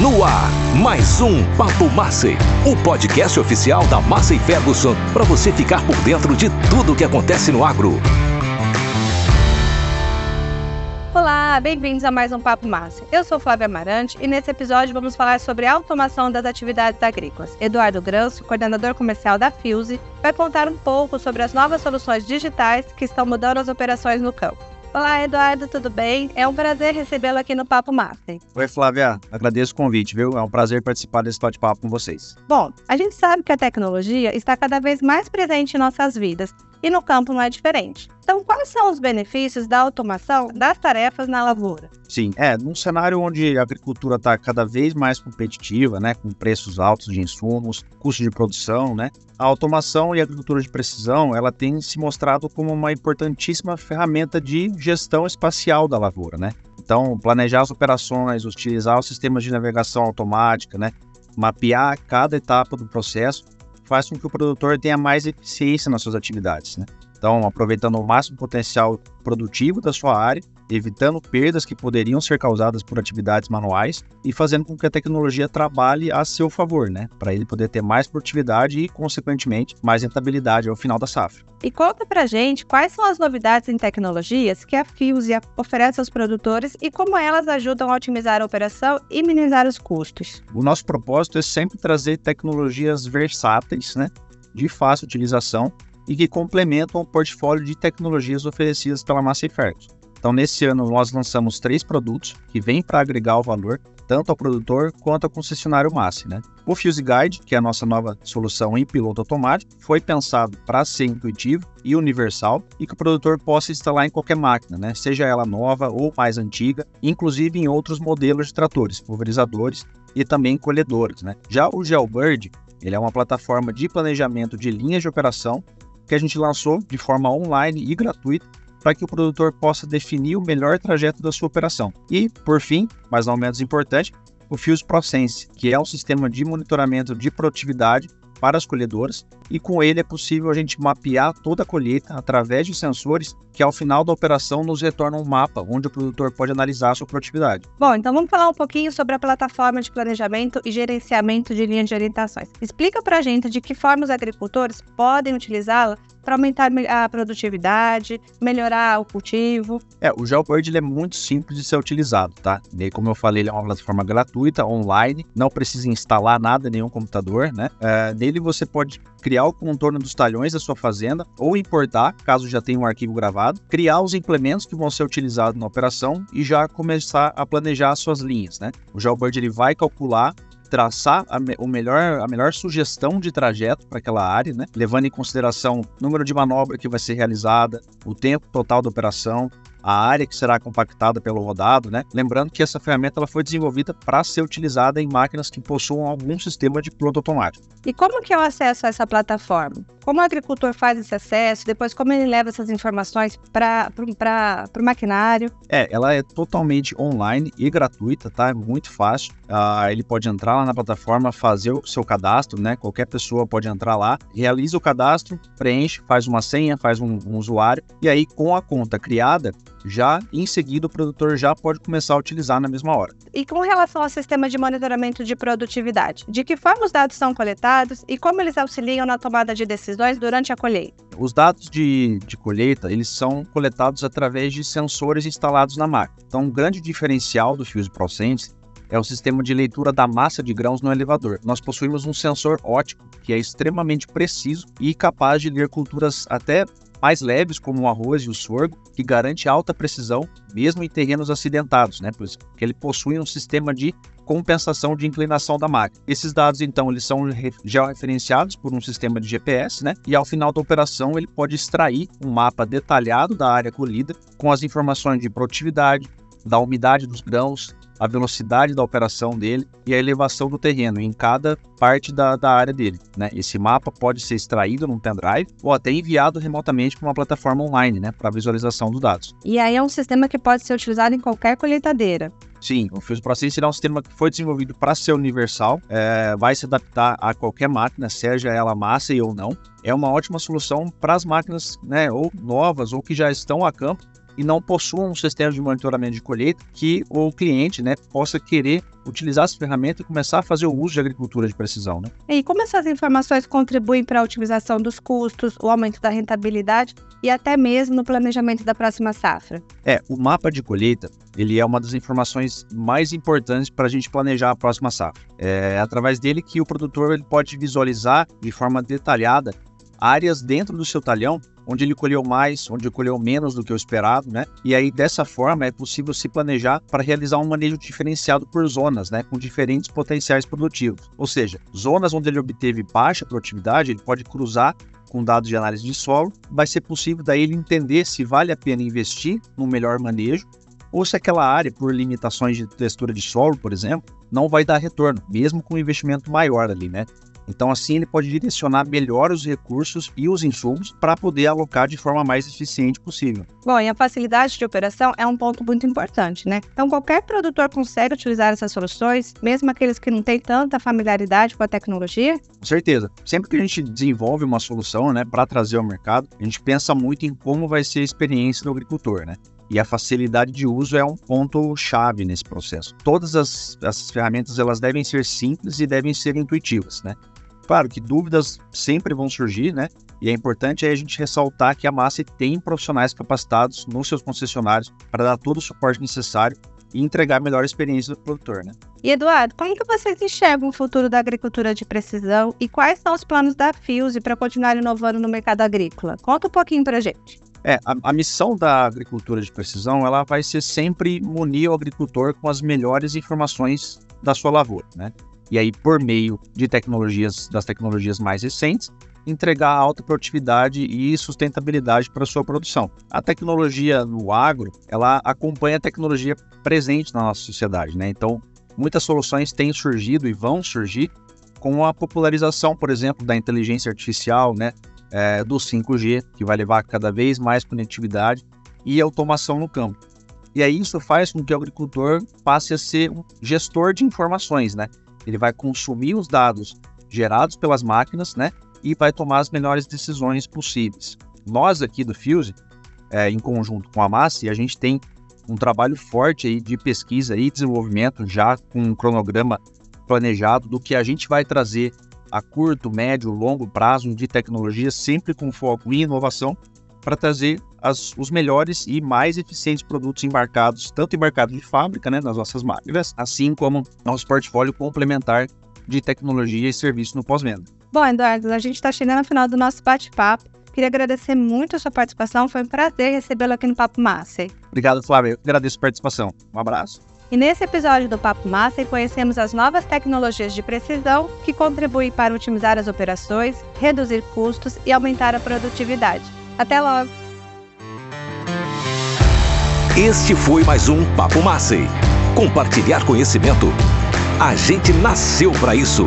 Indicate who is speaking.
Speaker 1: No ar, mais um Papo Massey, o podcast oficial da Massey Ferguson para você ficar por dentro de tudo o que acontece no agro.
Speaker 2: Olá, bem-vindos a mais um Papo Massa. Eu sou Flávia Amarante e nesse episódio vamos falar sobre a automação das atividades agrícolas. Eduardo Granço, coordenador comercial da Fuse, vai contar um pouco sobre as novas soluções digitais que estão mudando as operações no campo. Olá, Eduardo, tudo bem? É um prazer recebê-lo aqui no Papo Master.
Speaker 3: Oi, Flávia. Agradeço o convite, viu? É um prazer participar desse bate-papo com vocês.
Speaker 2: Bom, a gente sabe que a tecnologia está cada vez mais presente em nossas vidas e no campo não é diferente. Então, quais são os benefícios da automação das tarefas na lavoura?
Speaker 3: Sim, é, num cenário onde a agricultura está cada vez mais competitiva, né, com preços altos de insumos, custo de produção, né, a automação e a agricultura de precisão, ela tem se mostrado como uma importantíssima ferramenta de gestão espacial da lavoura, né. Então, planejar as operações, utilizar os sistemas de navegação automática, né, mapear cada etapa do processo faz com que o produtor tenha mais eficiência nas suas atividades. Né? Então, aproveitando o máximo potencial produtivo da sua área, evitando perdas que poderiam ser causadas por atividades manuais e fazendo com que a tecnologia trabalhe a seu favor, né? Para ele poder ter mais produtividade e, consequentemente, mais rentabilidade ao final da safra.
Speaker 2: E conta pra gente quais são as novidades em tecnologias que a Fusia oferece aos produtores e como elas ajudam a otimizar a operação e minimizar os custos.
Speaker 3: O nosso propósito é sempre trazer tecnologias versáteis, né? De fácil utilização e que complementam o portfólio de tecnologias oferecidas pela Massey Ferguson. Então, nesse ano, nós lançamos três produtos que vêm para agregar o valor tanto ao produtor quanto ao concessionário Massey. Né? O Fuse Guide, que é a nossa nova solução em piloto automático, foi pensado para ser intuitivo e universal e que o produtor possa instalar em qualquer máquina, né? seja ela nova ou mais antiga, inclusive em outros modelos de tratores, pulverizadores e também colhedores. Né? Já o Gelbird, ele é uma plataforma de planejamento de linhas de operação que a gente lançou de forma online e gratuita para que o produtor possa definir o melhor trajeto da sua operação. E, por fim, mas não menos importante, o Fuse ProSense, que é um sistema de monitoramento de produtividade para as colhedoras e com ele é possível a gente mapear toda a colheita através de sensores que ao final da operação nos retornam um mapa onde o produtor pode analisar a sua produtividade.
Speaker 2: Bom, então vamos falar um pouquinho sobre a plataforma de planejamento e gerenciamento de linhas de orientações. Explica para a gente de que forma os agricultores podem utilizá-la para aumentar a produtividade, melhorar o cultivo.
Speaker 3: É, o GeoBird ele é muito simples de ser utilizado, tá? E como eu falei, ele é uma plataforma gratuita, online, não precisa instalar nada nenhum computador, né? É, nele você pode criar o contorno dos talhões da sua fazenda ou importar, caso já tenha um arquivo gravado, criar os implementos que vão ser utilizados na operação e já começar a planejar as suas linhas, né? O GeoBird ele vai calcular traçar a, o melhor, a melhor sugestão de trajeto para aquela área, né? levando em consideração o número de manobra que vai ser realizada, o tempo total da operação, a área que será compactada pelo rodado, né? Lembrando que essa ferramenta ela foi desenvolvida para ser utilizada em máquinas que possuam algum sistema de piloto automático.
Speaker 2: E como que é o acesso a essa plataforma? Como o agricultor faz esse acesso? Depois, como ele leva essas informações para o maquinário?
Speaker 3: É, ela é totalmente online e gratuita, tá? É muito fácil. Ah, ele pode entrar lá na plataforma, fazer o seu cadastro, né? Qualquer pessoa pode entrar lá, realiza o cadastro, preenche, faz uma senha, faz um, um usuário, e aí com a conta criada, já em seguida o produtor já pode começar a utilizar na mesma hora.
Speaker 2: E com relação ao sistema de monitoramento de produtividade, de que forma os dados são coletados e como eles auxiliam na tomada de decisões durante a colheita?
Speaker 3: Os dados de, de colheita, eles são coletados através de sensores instalados na máquina. Então, um grande diferencial do Fuse ProSense é o sistema de leitura da massa de grãos no elevador. Nós possuímos um sensor óptico que é extremamente preciso e capaz de ler culturas até mais leves, como o arroz e o sorgo, que garante alta precisão, mesmo em terrenos acidentados, né? Porque ele possui um sistema de compensação de inclinação da máquina. Esses dados, então, eles são georreferenciados por um sistema de GPS, né? E ao final da operação, ele pode extrair um mapa detalhado da área colhida com as informações de produtividade, da umidade dos grãos, a velocidade da operação dele e a elevação do terreno em cada parte da, da área dele. Né? Esse mapa pode ser extraído num pendrive ou até enviado remotamente para uma plataforma online né, para visualização dos dados.
Speaker 2: E aí é um sistema que pode ser utilizado em qualquer colheitadeira.
Speaker 3: Sim, o Fuse Process será um sistema que foi desenvolvido para ser universal, é, vai se adaptar a qualquer máquina, seja ela massa ou não. É uma ótima solução para as máquinas né, ou novas ou que já estão a campo e não possuam um sistema de monitoramento de colheita que o cliente né, possa querer utilizar essa ferramenta e começar a fazer o uso de agricultura de precisão. Né?
Speaker 2: E como essas informações contribuem para a otimização dos custos, o aumento da rentabilidade e até mesmo no planejamento da próxima safra?
Speaker 3: É, o mapa de colheita ele é uma das informações mais importantes para a gente planejar a próxima safra. É através dele que o produtor ele pode visualizar de forma detalhada áreas dentro do seu talhão onde ele colheu mais, onde colheu menos do que o esperado, né? E aí dessa forma é possível se planejar para realizar um manejo diferenciado por zonas, né, com diferentes potenciais produtivos. Ou seja, zonas onde ele obteve baixa produtividade, ele pode cruzar com dados de análise de solo, vai ser possível daí ele entender se vale a pena investir no melhor manejo ou se aquela área, por limitações de textura de solo, por exemplo, não vai dar retorno, mesmo com um investimento maior ali, né? Então, assim, ele pode direcionar melhor os recursos e os insumos para poder alocar de forma mais eficiente possível.
Speaker 2: Bom, e a facilidade de operação é um ponto muito importante, né? Então, qualquer produtor consegue utilizar essas soluções, mesmo aqueles que não têm tanta familiaridade com a tecnologia?
Speaker 3: Com certeza. Sempre que a gente desenvolve uma solução, né, para trazer ao mercado, a gente pensa muito em como vai ser a experiência do agricultor, né? E a facilidade de uso é um ponto chave nesse processo. Todas as, essas ferramentas elas devem ser simples e devem ser intuitivas, né? Claro que dúvidas sempre vão surgir, né? E é importante a gente ressaltar que a Massa tem profissionais capacitados nos seus concessionários para dar todo o suporte necessário e entregar a melhor experiência do produtor, né?
Speaker 2: E Eduardo, como que vocês enxergam o futuro da agricultura de precisão e quais são os planos da Fuse para continuar inovando no mercado agrícola? Conta um pouquinho para gente.
Speaker 3: É, a, a, missão da agricultura de precisão, ela vai ser sempre munir o agricultor com as melhores informações da sua lavoura, né? E aí por meio de tecnologias das tecnologias mais recentes entregar alta produtividade e sustentabilidade para sua produção. A tecnologia no agro, ela acompanha a tecnologia presente na nossa sociedade, né? Então, muitas soluções têm surgido e vão surgir com a popularização, por exemplo, da inteligência artificial, né? É, do 5G, que vai levar cada vez mais conectividade e automação no campo. E aí isso faz com que o agricultor passe a ser um gestor de informações, né? Ele vai consumir os dados gerados pelas máquinas, né? E vai tomar as melhores decisões possíveis. Nós aqui do Fuse, é, em conjunto com a Massi, a gente tem um trabalho forte aí de pesquisa e desenvolvimento, já com um cronograma planejado do que a gente vai trazer a curto, médio, longo prazo de tecnologia, sempre com foco em inovação, para trazer as, os melhores e mais eficientes produtos embarcados, tanto embarcados de fábrica, né, nas nossas máquinas, assim como nosso portfólio complementar de tecnologia e serviço no pós-venda.
Speaker 2: Bom, Eduardo, a gente está chegando ao final do nosso bate-papo. Queria agradecer muito a sua participação, foi um prazer recebê-lo aqui no Papo Massa.
Speaker 3: Obrigado, Flávio. Eu agradeço a participação. Um abraço.
Speaker 2: E nesse episódio do Papo Massa conhecemos as novas tecnologias de precisão que contribuem para otimizar as operações, reduzir custos e aumentar a produtividade. Até logo!
Speaker 1: Este foi mais um Papo Massey. Compartilhar conhecimento. A gente nasceu para isso.